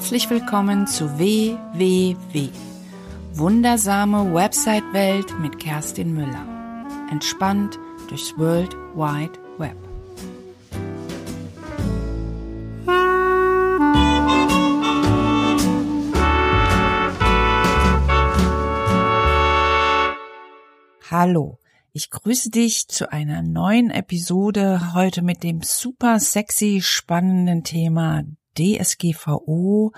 Herzlich willkommen zu WWW. Wundersame Website-Welt mit Kerstin Müller. Entspannt durchs World Wide Web. Hallo, ich grüße dich zu einer neuen Episode heute mit dem super sexy spannenden Thema DSGVO.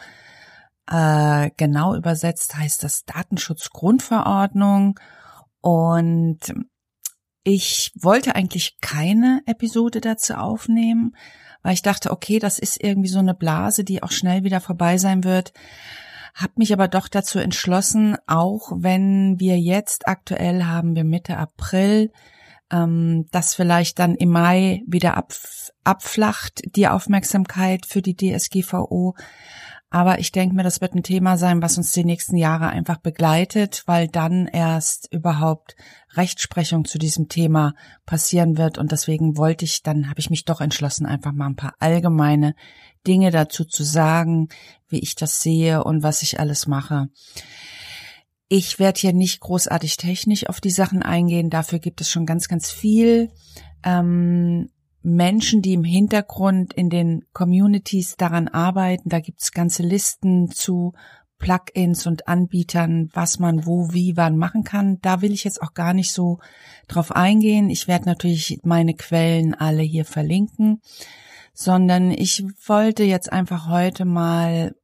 Äh, genau übersetzt heißt das Datenschutzgrundverordnung. Und ich wollte eigentlich keine Episode dazu aufnehmen, weil ich dachte, okay, das ist irgendwie so eine Blase, die auch schnell wieder vorbei sein wird. Hab mich aber doch dazu entschlossen, auch wenn wir jetzt aktuell haben wir Mitte April, ähm, das vielleicht dann im Mai wieder ab, abflacht, die Aufmerksamkeit für die DSGVO. Aber ich denke mir, das wird ein Thema sein, was uns die nächsten Jahre einfach begleitet, weil dann erst überhaupt Rechtsprechung zu diesem Thema passieren wird. Und deswegen wollte ich, dann habe ich mich doch entschlossen, einfach mal ein paar allgemeine Dinge dazu zu sagen, wie ich das sehe und was ich alles mache. Ich werde hier nicht großartig technisch auf die Sachen eingehen. Dafür gibt es schon ganz, ganz viel. Ähm, Menschen, die im Hintergrund in den Communities daran arbeiten. Da gibt's ganze Listen zu Plugins und Anbietern, was man wo, wie, wann machen kann. Da will ich jetzt auch gar nicht so drauf eingehen. Ich werde natürlich meine Quellen alle hier verlinken, sondern ich wollte jetzt einfach heute mal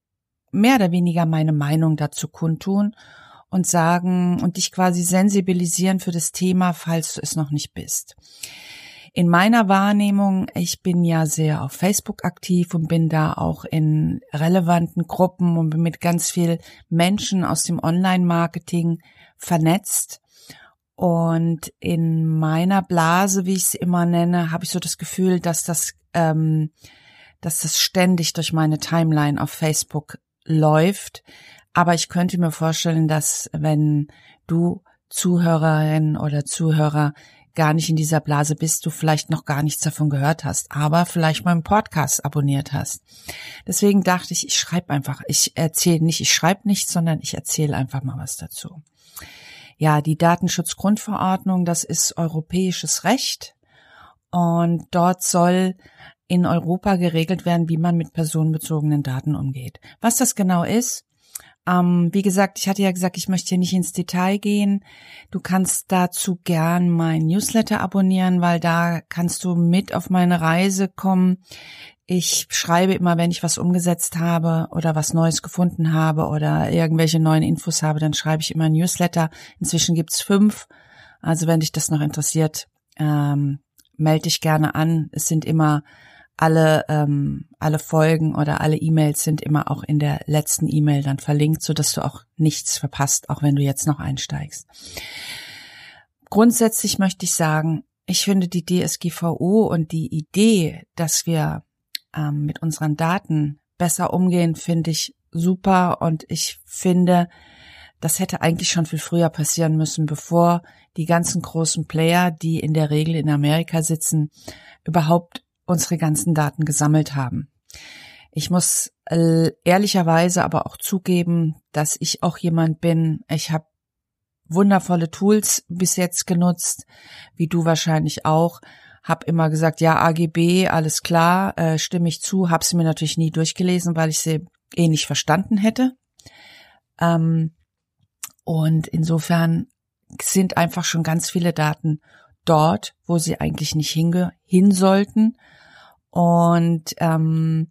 mehr oder weniger meine Meinung dazu kundtun und sagen und dich quasi sensibilisieren für das Thema, falls du es noch nicht bist. In meiner Wahrnehmung, ich bin ja sehr auf Facebook aktiv und bin da auch in relevanten Gruppen und bin mit ganz viel Menschen aus dem Online-Marketing vernetzt. Und in meiner Blase, wie ich es immer nenne, habe ich so das Gefühl, dass das, ähm, dass das ständig durch meine Timeline auf Facebook läuft, aber ich könnte mir vorstellen, dass wenn du Zuhörerin oder Zuhörer gar nicht in dieser Blase bist, du vielleicht noch gar nichts davon gehört hast, aber vielleicht meinen Podcast abonniert hast. Deswegen dachte ich, ich schreibe einfach, ich erzähle nicht, ich schreibe nichts, sondern ich erzähle einfach mal was dazu. Ja, die Datenschutzgrundverordnung, das ist europäisches Recht und dort soll in Europa geregelt werden, wie man mit personenbezogenen Daten umgeht. Was das genau ist, ähm, wie gesagt, ich hatte ja gesagt, ich möchte hier nicht ins Detail gehen. Du kannst dazu gern mein Newsletter abonnieren, weil da kannst du mit auf meine Reise kommen. Ich schreibe immer, wenn ich was umgesetzt habe oder was Neues gefunden habe oder irgendwelche neuen Infos habe, dann schreibe ich immer ein Newsletter. Inzwischen gibt's fünf. Also wenn dich das noch interessiert, ähm, melde dich gerne an. Es sind immer alle, ähm, alle Folgen oder alle E-Mails sind immer auch in der letzten E-Mail dann verlinkt, so dass du auch nichts verpasst, auch wenn du jetzt noch einsteigst. Grundsätzlich möchte ich sagen, ich finde die DSGVO und die Idee, dass wir ähm, mit unseren Daten besser umgehen, finde ich super und ich finde, das hätte eigentlich schon viel früher passieren müssen, bevor die ganzen großen Player, die in der Regel in Amerika sitzen, überhaupt unsere ganzen Daten gesammelt haben. Ich muss äh, ehrlicherweise aber auch zugeben, dass ich auch jemand bin, ich habe wundervolle Tools bis jetzt genutzt, wie du wahrscheinlich auch. Hab immer gesagt, ja, AGB, alles klar, äh, stimme ich zu, habe sie mir natürlich nie durchgelesen, weil ich sie eh nicht verstanden hätte. Ähm, und insofern sind einfach schon ganz viele Daten dort, wo sie eigentlich nicht hinge hin sollten. Und ähm,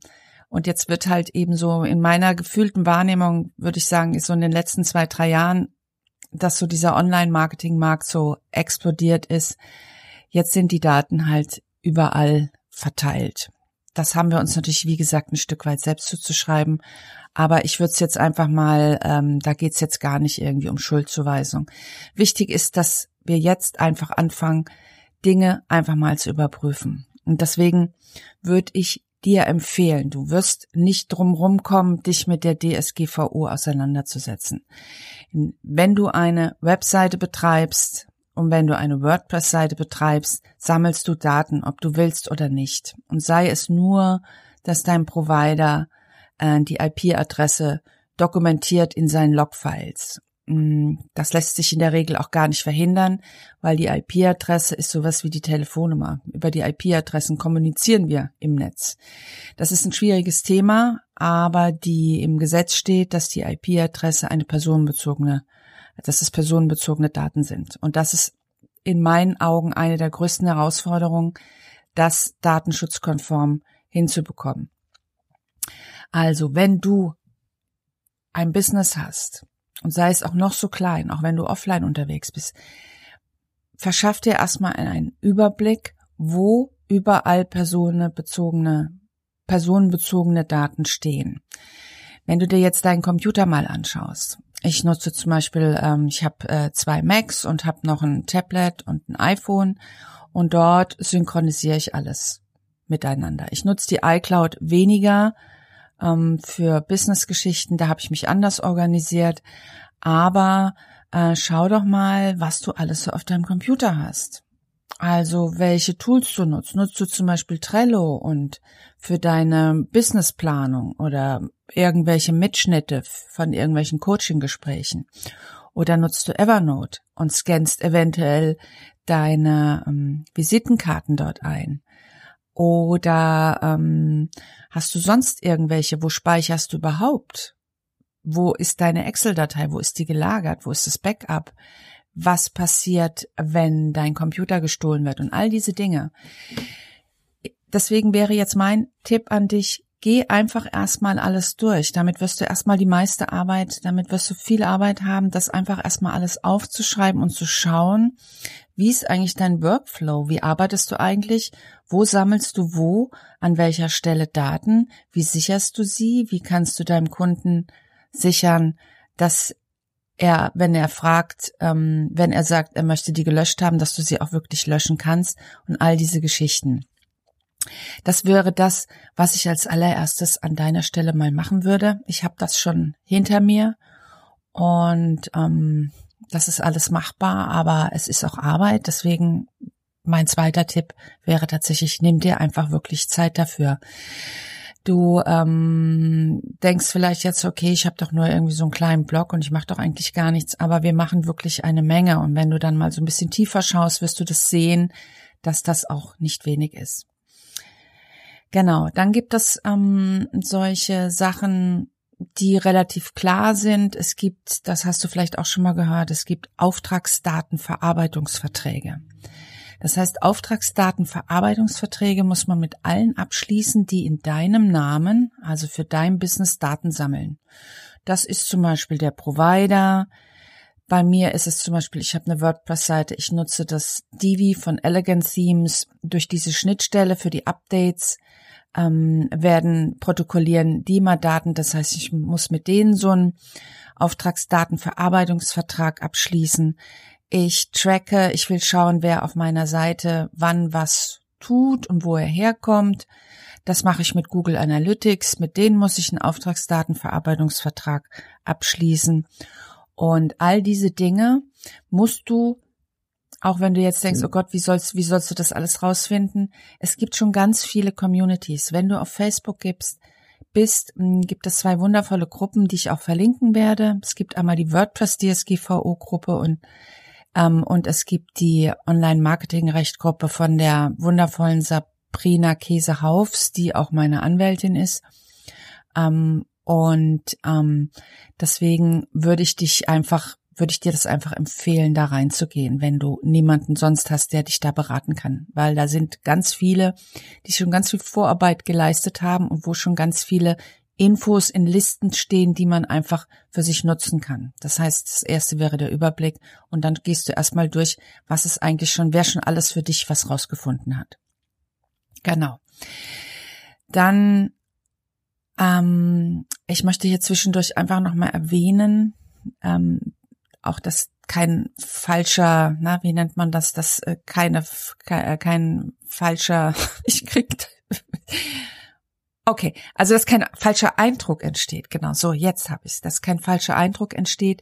und jetzt wird halt eben so in meiner gefühlten Wahrnehmung, würde ich sagen, ist so in den letzten zwei, drei Jahren, dass so dieser Online-Marketing-Markt so explodiert ist. Jetzt sind die Daten halt überall verteilt. Das haben wir uns natürlich, wie gesagt, ein Stück weit selbst zuzuschreiben. Aber ich würde es jetzt einfach mal, ähm, da geht's jetzt gar nicht irgendwie um Schuldzuweisung. Wichtig ist, dass wir jetzt einfach anfangen, Dinge einfach mal zu überprüfen. Und deswegen würde ich dir empfehlen, du wirst nicht drumherum kommen, dich mit der DSGVO auseinanderzusetzen. Wenn du eine Webseite betreibst und wenn du eine WordPress-Seite betreibst, sammelst du Daten, ob du willst oder nicht. Und sei es nur, dass dein Provider äh, die IP-Adresse dokumentiert in seinen Logfiles. Mm, das lässt sich in der Regel auch gar nicht verhindern, weil die IP-Adresse ist sowas wie die Telefonnummer. Über die IP-Adressen kommunizieren wir im Netz. Das ist ein schwieriges Thema, aber die im Gesetz steht, dass die IP-Adresse eine personenbezogene, dass es personenbezogene Daten sind. Und das ist in meinen Augen eine der größten Herausforderungen, das datenschutzkonform hinzubekommen. Also, wenn du ein Business hast, und sei es auch noch so klein, auch wenn du offline unterwegs bist, verschaff dir erstmal einen Überblick, wo überall personenbezogene, personenbezogene Daten stehen. Wenn du dir jetzt deinen Computer mal anschaust, ich nutze zum Beispiel, ähm, ich habe äh, zwei Macs und habe noch ein Tablet und ein iPhone und dort synchronisiere ich alles miteinander. Ich nutze die iCloud weniger, ähm, für Business-Geschichten, da habe ich mich anders organisiert. Aber äh, schau doch mal, was du alles so auf deinem Computer hast. Also welche Tools du nutzt. Nutzt du zum Beispiel Trello und für deine Businessplanung oder irgendwelche Mitschnitte von irgendwelchen Coaching-Gesprächen? Oder nutzt du Evernote und scannst eventuell deine ähm, Visitenkarten dort ein? Oder ähm, hast du sonst irgendwelche? Wo speicherst du überhaupt? Wo ist deine Excel-Datei? Wo ist die gelagert? Wo ist das Backup? Was passiert, wenn dein Computer gestohlen wird? Und all diese Dinge. Deswegen wäre jetzt mein Tipp an dich, geh einfach erstmal alles durch. Damit wirst du erstmal die meiste Arbeit, damit wirst du viel Arbeit haben, das einfach erstmal alles aufzuschreiben und zu schauen, wie ist eigentlich dein Workflow? Wie arbeitest du eigentlich? Wo sammelst du wo? An welcher Stelle Daten? Wie sicherst du sie? Wie kannst du deinem Kunden sichern, dass er, wenn er fragt, ähm, wenn er sagt, er möchte die gelöscht haben, dass du sie auch wirklich löschen kannst und all diese Geschichten. Das wäre das, was ich als allererstes an deiner Stelle mal machen würde. Ich habe das schon hinter mir und ähm, das ist alles machbar, aber es ist auch Arbeit. Deswegen mein zweiter Tipp wäre tatsächlich, nimm dir einfach wirklich Zeit dafür. Du ähm, denkst vielleicht jetzt, okay, ich habe doch nur irgendwie so einen kleinen Blog und ich mache doch eigentlich gar nichts, aber wir machen wirklich eine Menge. Und wenn du dann mal so ein bisschen tiefer schaust, wirst du das sehen, dass das auch nicht wenig ist. Genau, dann gibt es ähm, solche Sachen, die relativ klar sind. Es gibt, das hast du vielleicht auch schon mal gehört, es gibt Auftragsdatenverarbeitungsverträge. Das heißt, Auftragsdatenverarbeitungsverträge muss man mit allen abschließen, die in deinem Namen, also für dein Business Daten sammeln. Das ist zum Beispiel der Provider. Bei mir ist es zum Beispiel, ich habe eine WordPress-Seite, ich nutze das Divi von Elegant Themes. Durch diese Schnittstelle für die Updates ähm, werden protokollieren DIMA-Daten. Das heißt, ich muss mit denen so einen Auftragsdatenverarbeitungsvertrag abschließen. Ich tracke, ich will schauen, wer auf meiner Seite wann was tut und wo er herkommt. Das mache ich mit Google Analytics. Mit denen muss ich einen Auftragsdatenverarbeitungsvertrag abschließen. Und all diese Dinge musst du auch wenn du jetzt denkst, oh Gott, wie sollst, wie sollst du das alles rausfinden? Es gibt schon ganz viele Communities. Wenn du auf Facebook gibst, bist, hm, gibt es zwei wundervolle Gruppen, die ich auch verlinken werde. Es gibt einmal die WordPress DSGVO Gruppe und ähm, und es gibt die Online Marketing Recht Gruppe von der wundervollen Sabrina Käsehaufs, die auch meine Anwältin ist. Ähm, und ähm, deswegen würde ich dich einfach würde ich dir das einfach empfehlen, da reinzugehen, wenn du niemanden sonst hast, der dich da beraten kann. Weil da sind ganz viele, die schon ganz viel Vorarbeit geleistet haben und wo schon ganz viele Infos in Listen stehen, die man einfach für sich nutzen kann. Das heißt, das erste wäre der Überblick und dann gehst du erstmal durch, was es eigentlich schon, wer schon alles für dich was rausgefunden hat. Genau. Dann, ähm, ich möchte hier zwischendurch einfach nochmal erwähnen, ähm, auch das kein falscher, na, wie nennt man das, das äh, keine, äh, kein falscher, ich krieg, okay, also dass kein falscher Eindruck entsteht, genau, so, jetzt habe ich es, dass kein falscher Eindruck entsteht.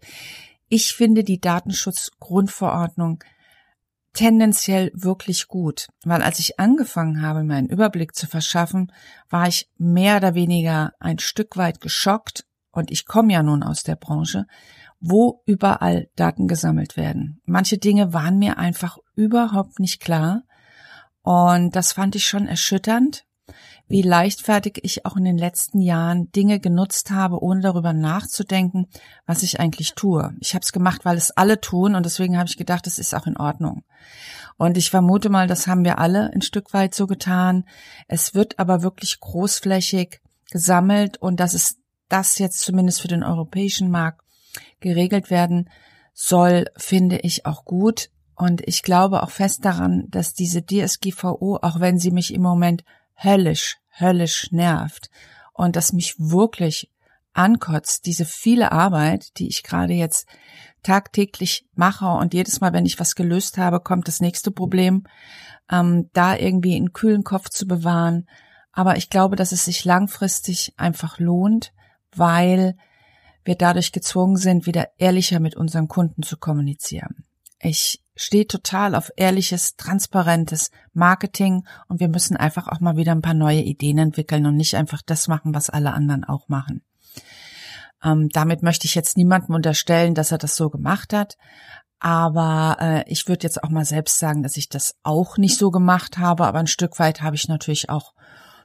Ich finde die Datenschutzgrundverordnung tendenziell wirklich gut, weil als ich angefangen habe, mir einen Überblick zu verschaffen, war ich mehr oder weniger ein Stück weit geschockt und ich komme ja nun aus der Branche, wo überall Daten gesammelt werden. Manche Dinge waren mir einfach überhaupt nicht klar und das fand ich schon erschütternd, wie leichtfertig ich auch in den letzten Jahren Dinge genutzt habe, ohne darüber nachzudenken, was ich eigentlich tue. Ich habe es gemacht, weil es alle tun und deswegen habe ich gedacht, es ist auch in Ordnung. Und ich vermute mal, das haben wir alle ein Stück weit so getan. Es wird aber wirklich großflächig gesammelt und dass es das jetzt zumindest für den europäischen Markt geregelt werden soll, finde ich auch gut. Und ich glaube auch fest daran, dass diese DSGVO, auch wenn sie mich im Moment höllisch, höllisch nervt und das mich wirklich ankotzt, diese viele Arbeit, die ich gerade jetzt tagtäglich mache und jedes Mal, wenn ich was gelöst habe, kommt das nächste Problem, ähm, da irgendwie einen kühlen Kopf zu bewahren. Aber ich glaube, dass es sich langfristig einfach lohnt, weil wir dadurch gezwungen sind, wieder ehrlicher mit unseren Kunden zu kommunizieren. Ich stehe total auf ehrliches, transparentes Marketing und wir müssen einfach auch mal wieder ein paar neue Ideen entwickeln und nicht einfach das machen, was alle anderen auch machen. Ähm, damit möchte ich jetzt niemandem unterstellen, dass er das so gemacht hat. Aber äh, ich würde jetzt auch mal selbst sagen, dass ich das auch nicht so gemacht habe. Aber ein Stück weit habe ich natürlich auch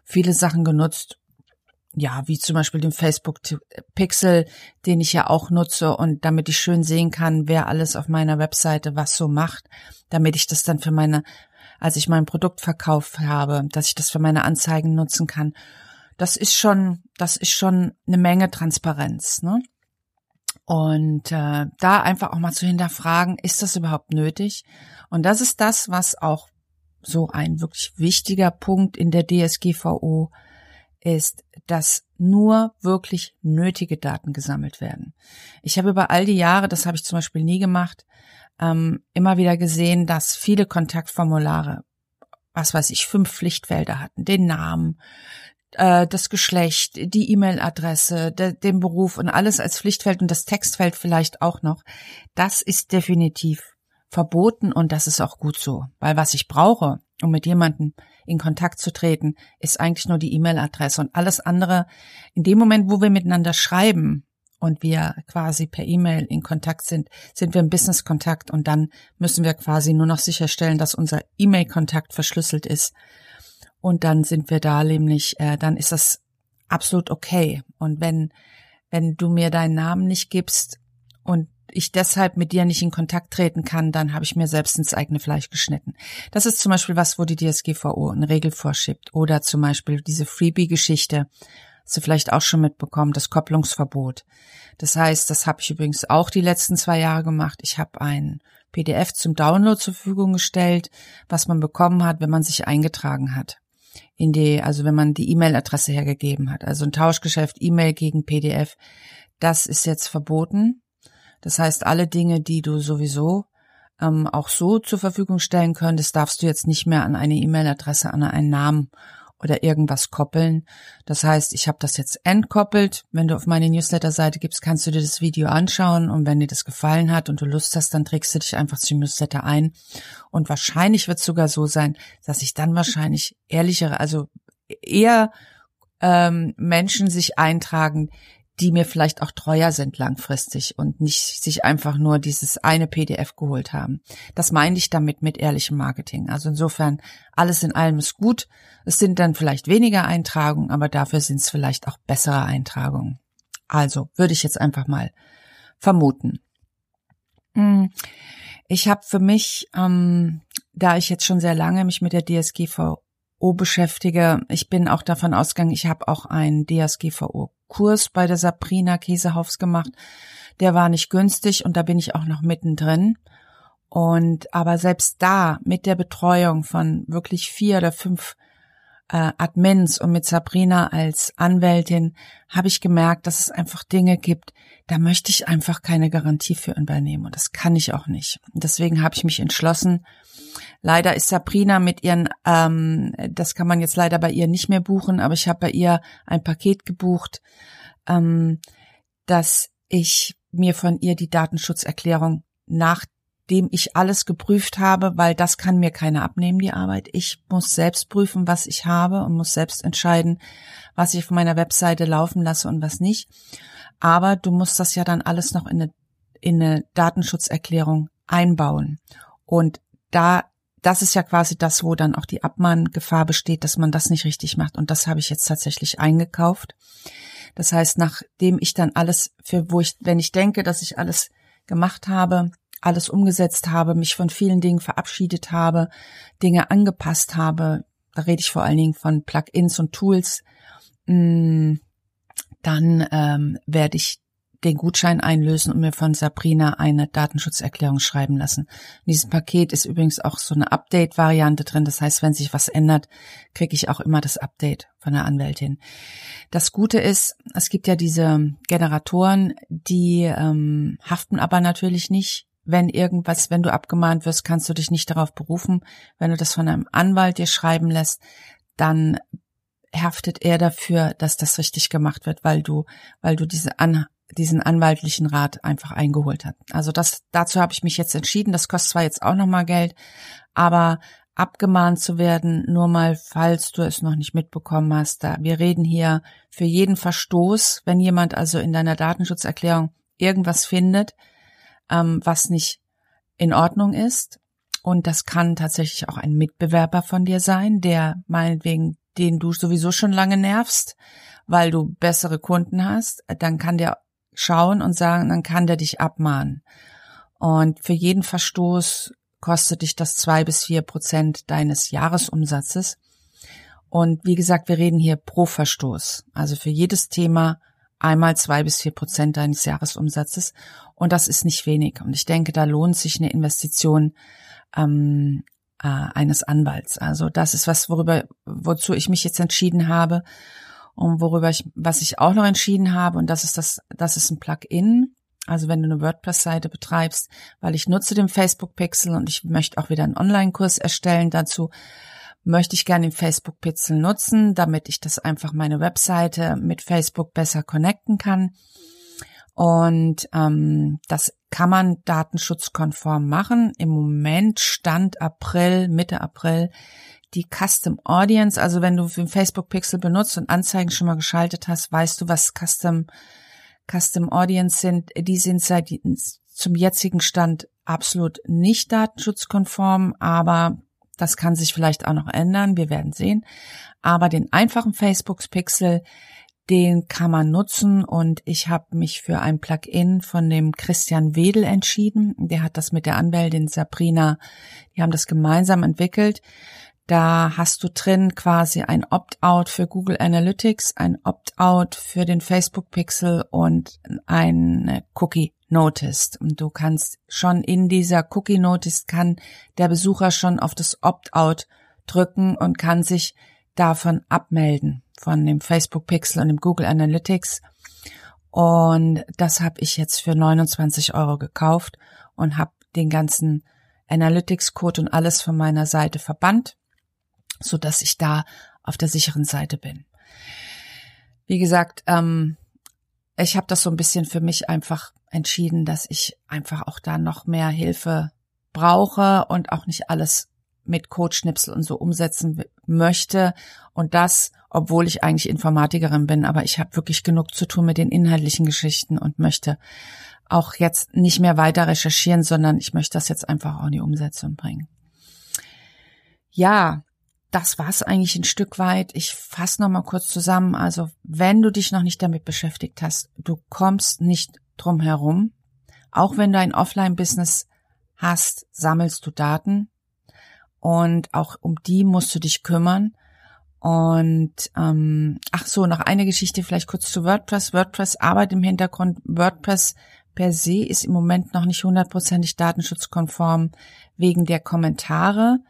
viele Sachen genutzt, ja, wie zum Beispiel den Facebook Pixel, den ich ja auch nutze und damit ich schön sehen kann, wer alles auf meiner Webseite was so macht, damit ich das dann für meine, als ich mein Produkt verkauft habe, dass ich das für meine Anzeigen nutzen kann. Das ist schon, das ist schon eine Menge Transparenz, ne? Und äh, da einfach auch mal zu hinterfragen, ist das überhaupt nötig? Und das ist das, was auch so ein wirklich wichtiger Punkt in der DSGVO ist, dass nur wirklich nötige Daten gesammelt werden. Ich habe über all die Jahre, das habe ich zum Beispiel nie gemacht, ähm, immer wieder gesehen, dass viele Kontaktformulare, was weiß ich, fünf Pflichtfelder hatten, den Namen, äh, das Geschlecht, die E-Mail-Adresse, den Beruf und alles als Pflichtfeld und das Textfeld vielleicht auch noch. Das ist definitiv verboten und das ist auch gut so, weil was ich brauche, um mit jemandem in Kontakt zu treten, ist eigentlich nur die E-Mail-Adresse und alles andere. In dem Moment, wo wir miteinander schreiben und wir quasi per E-Mail in Kontakt sind, sind wir im Business-Kontakt und dann müssen wir quasi nur noch sicherstellen, dass unser E-Mail-Kontakt verschlüsselt ist. Und dann sind wir da nämlich, äh, dann ist das absolut okay. Und wenn, wenn du mir deinen Namen nicht gibst und ich deshalb mit dir nicht in Kontakt treten kann, dann habe ich mir selbst ins eigene Fleisch geschnitten. Das ist zum Beispiel was, wo die DSGVO eine Regel vorschiebt. Oder zum Beispiel diese Freebie-Geschichte, hast du vielleicht auch schon mitbekommen, das Kopplungsverbot. Das heißt, das habe ich übrigens auch die letzten zwei Jahre gemacht. Ich habe ein PDF zum Download zur Verfügung gestellt, was man bekommen hat, wenn man sich eingetragen hat. In die, also wenn man die E-Mail-Adresse hergegeben hat. Also ein Tauschgeschäft E-Mail gegen PDF. Das ist jetzt verboten. Das heißt, alle Dinge, die du sowieso ähm, auch so zur Verfügung stellen könntest, darfst du jetzt nicht mehr an eine E-Mail-Adresse, an einen Namen oder irgendwas koppeln. Das heißt, ich habe das jetzt entkoppelt. Wenn du auf meine Newsletter-Seite gibst, kannst du dir das Video anschauen und wenn dir das gefallen hat und du Lust hast, dann trägst du dich einfach zum Newsletter ein. Und wahrscheinlich wird es sogar so sein, dass ich dann wahrscheinlich ehrlichere, also eher ähm, Menschen sich eintragen, die mir vielleicht auch treuer sind langfristig und nicht sich einfach nur dieses eine PDF geholt haben. Das meine ich damit mit ehrlichem Marketing. Also insofern, alles in allem ist gut. Es sind dann vielleicht weniger Eintragungen, aber dafür sind es vielleicht auch bessere Eintragungen. Also würde ich jetzt einfach mal vermuten. Hm, ich habe für mich, ähm, da ich jetzt schon sehr lange mich mit der DSGVO beschäftige, ich bin auch davon ausgegangen, ich habe auch einen DSGVO Kurs bei der Sabrina Käsehaufs gemacht. Der war nicht günstig und da bin ich auch noch mittendrin. Und aber selbst da mit der Betreuung von wirklich vier oder fünf äh, Admins und mit Sabrina als Anwältin habe ich gemerkt, dass es einfach Dinge gibt, da möchte ich einfach keine Garantie für übernehmen und das kann ich auch nicht. Deswegen habe ich mich entschlossen. Leider ist Sabrina mit ihren, ähm, das kann man jetzt leider bei ihr nicht mehr buchen, aber ich habe bei ihr ein Paket gebucht, ähm, dass ich mir von ihr die Datenschutzerklärung nach dem ich alles geprüft habe, weil das kann mir keiner abnehmen, die Arbeit. Ich muss selbst prüfen, was ich habe und muss selbst entscheiden, was ich auf meiner Webseite laufen lasse und was nicht. Aber du musst das ja dann alles noch in eine, in eine Datenschutzerklärung einbauen. Und da, das ist ja quasi das, wo dann auch die Abmahngefahr besteht, dass man das nicht richtig macht. Und das habe ich jetzt tatsächlich eingekauft. Das heißt, nachdem ich dann alles für, wo ich, wenn ich denke, dass ich alles gemacht habe, alles umgesetzt habe, mich von vielen Dingen verabschiedet habe, Dinge angepasst habe, da rede ich vor allen Dingen von Plugins und Tools, mm, dann ähm, werde ich den Gutschein einlösen und mir von Sabrina eine Datenschutzerklärung schreiben lassen. In diesem Paket ist übrigens auch so eine Update-Variante drin. Das heißt, wenn sich was ändert, kriege ich auch immer das Update von der Anwältin. Das Gute ist, es gibt ja diese Generatoren, die ähm, haften aber natürlich nicht wenn irgendwas, wenn du abgemahnt wirst, kannst du dich nicht darauf berufen. Wenn du das von einem Anwalt dir schreiben lässt, dann haftet er dafür, dass das richtig gemacht wird, weil du, weil du diese An, diesen anwaltlichen Rat einfach eingeholt hast. Also das, dazu habe ich mich jetzt entschieden. Das kostet zwar jetzt auch nochmal Geld, aber abgemahnt zu werden, nur mal, falls du es noch nicht mitbekommen hast, da, wir reden hier für jeden Verstoß, wenn jemand also in deiner Datenschutzerklärung irgendwas findet, ähm, was nicht in Ordnung ist. Und das kann tatsächlich auch ein Mitbewerber von dir sein, der meinetwegen, den du sowieso schon lange nervst, weil du bessere Kunden hast. Dann kann der schauen und sagen, dann kann der dich abmahnen. Und für jeden Verstoß kostet dich das zwei bis vier Prozent deines Jahresumsatzes. Und wie gesagt, wir reden hier pro Verstoß. Also für jedes Thema einmal zwei bis vier Prozent deines Jahresumsatzes. Und das ist nicht wenig. Und ich denke, da lohnt sich eine Investition ähm, äh, eines Anwalts. Also das ist was, worüber, wozu ich mich jetzt entschieden habe und worüber ich, was ich auch noch entschieden habe. Und das ist das, das ist ein Plugin. Also wenn du eine WordPress-Seite betreibst, weil ich nutze den Facebook Pixel und ich möchte auch wieder einen Online-Kurs erstellen dazu möchte ich gerne den Facebook Pixel nutzen, damit ich das einfach meine Webseite mit Facebook besser connecten kann. Und ähm, das kann man datenschutzkonform machen. Im Moment stand April, Mitte April die Custom Audience. Also wenn du den Facebook Pixel benutzt und Anzeigen schon mal geschaltet hast, weißt du, was Custom Custom Audience sind. Die sind seit zum jetzigen Stand absolut nicht datenschutzkonform, aber das kann sich vielleicht auch noch ändern. Wir werden sehen. Aber den einfachen Facebook Pixel, den kann man nutzen und ich habe mich für ein Plugin von dem Christian Wedel entschieden. Der hat das mit der Anwältin Sabrina, die haben das gemeinsam entwickelt. Da hast du drin quasi ein Opt-out für Google Analytics, ein Opt-out für den Facebook Pixel und ein Cookie Noticed. Und du kannst schon in dieser Cookie Noticed kann der Besucher schon auf das Opt-out drücken und kann sich davon abmelden von dem Facebook Pixel und dem Google Analytics. Und das habe ich jetzt für 29 Euro gekauft und habe den ganzen Analytics-Code und alles von meiner Seite verbannt, so dass ich da auf der sicheren Seite bin. Wie gesagt, ähm, ich habe das so ein bisschen für mich einfach entschieden, dass ich einfach auch da noch mehr Hilfe brauche und auch nicht alles mit Codeschnipsel und so umsetzen möchte. Und das, obwohl ich eigentlich Informatikerin bin, aber ich habe wirklich genug zu tun mit den inhaltlichen Geschichten und möchte auch jetzt nicht mehr weiter recherchieren, sondern ich möchte das jetzt einfach auch in die Umsetzung bringen. Ja, das war's eigentlich ein Stück weit. Ich fasse noch mal kurz zusammen. Also, wenn du dich noch nicht damit beschäftigt hast, du kommst nicht drum herum. Auch wenn du ein Offline-Business hast, sammelst du Daten und auch um die musst du dich kümmern. Und ähm, ach so, noch eine Geschichte vielleicht kurz zu WordPress. WordPress arbeitet im Hintergrund. WordPress per se ist im Moment noch nicht hundertprozentig datenschutzkonform wegen der Kommentare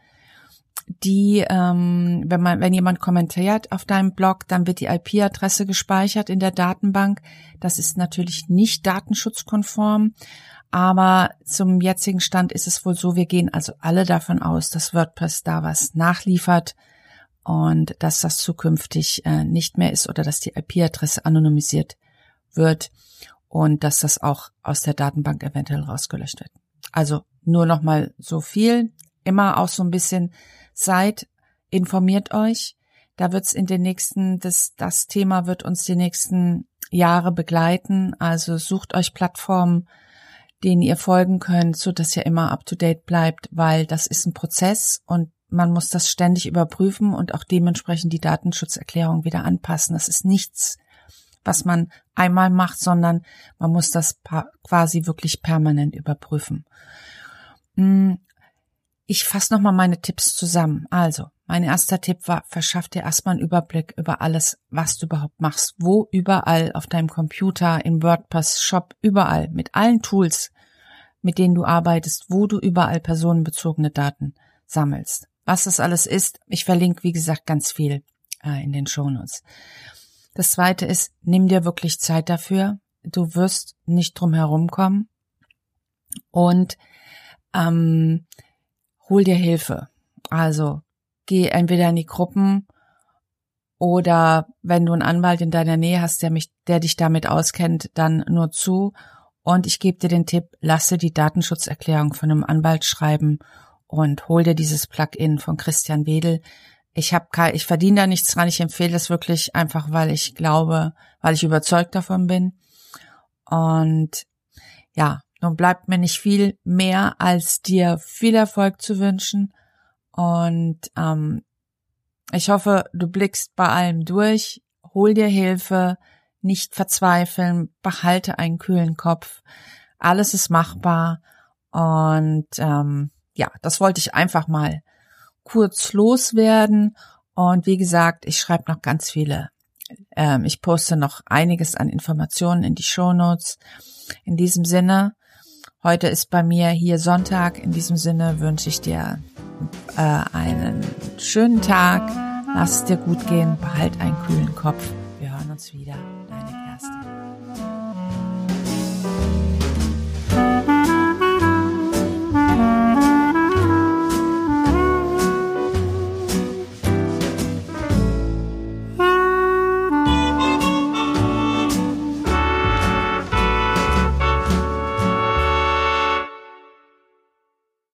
die, ähm, wenn man, wenn jemand kommentiert auf deinem Blog, dann wird die IP-Adresse gespeichert in der Datenbank. Das ist natürlich nicht datenschutzkonform, aber zum jetzigen Stand ist es wohl so, wir gehen also alle davon aus, dass WordPress da was nachliefert und dass das zukünftig äh, nicht mehr ist oder dass die IP-Adresse anonymisiert wird und dass das auch aus der Datenbank eventuell rausgelöscht wird. Also nur noch mal so viel. Immer auch so ein bisschen seid, informiert euch. Da wird's in den nächsten, das, das Thema wird uns die nächsten Jahre begleiten. Also sucht euch Plattformen, denen ihr folgen könnt, so dass ihr immer up to date bleibt, weil das ist ein Prozess und man muss das ständig überprüfen und auch dementsprechend die Datenschutzerklärung wieder anpassen. Das ist nichts, was man einmal macht, sondern man muss das quasi wirklich permanent überprüfen. Ich fasse nochmal meine Tipps zusammen. Also, mein erster Tipp war, verschaff dir erstmal einen Überblick über alles, was du überhaupt machst. Wo überall auf deinem Computer, im WordPress, Shop, überall, mit allen Tools, mit denen du arbeitest, wo du überall personenbezogene Daten sammelst. Was das alles ist, ich verlinke, wie gesagt, ganz viel äh, in den Shownotes. Das zweite ist, nimm dir wirklich Zeit dafür. Du wirst nicht drum herumkommen. Und ähm, hol dir Hilfe. Also geh entweder in die Gruppen oder wenn du einen Anwalt in deiner Nähe hast, der mich, der dich damit auskennt, dann nur zu. Und ich gebe dir den Tipp, lasse die Datenschutzerklärung von einem Anwalt schreiben und hol dir dieses Plugin von Christian Wedel. Ich habe ich verdiene da nichts dran. Ich empfehle es wirklich einfach, weil ich glaube, weil ich überzeugt davon bin. Und ja, nun bleibt mir nicht viel mehr, als dir viel Erfolg zu wünschen. Und ähm, ich hoffe, du blickst bei allem durch, hol dir Hilfe, nicht verzweifeln, behalte einen kühlen Kopf. Alles ist machbar. Und ähm, ja, das wollte ich einfach mal kurz loswerden. Und wie gesagt, ich schreibe noch ganz viele. Ähm, ich poste noch einiges an Informationen in die Show Notes. In diesem Sinne, heute ist bei mir hier Sonntag. In diesem Sinne wünsche ich dir äh, einen schönen Tag. Lass es dir gut gehen. Behalt einen kühlen Kopf. Wir hören uns wieder.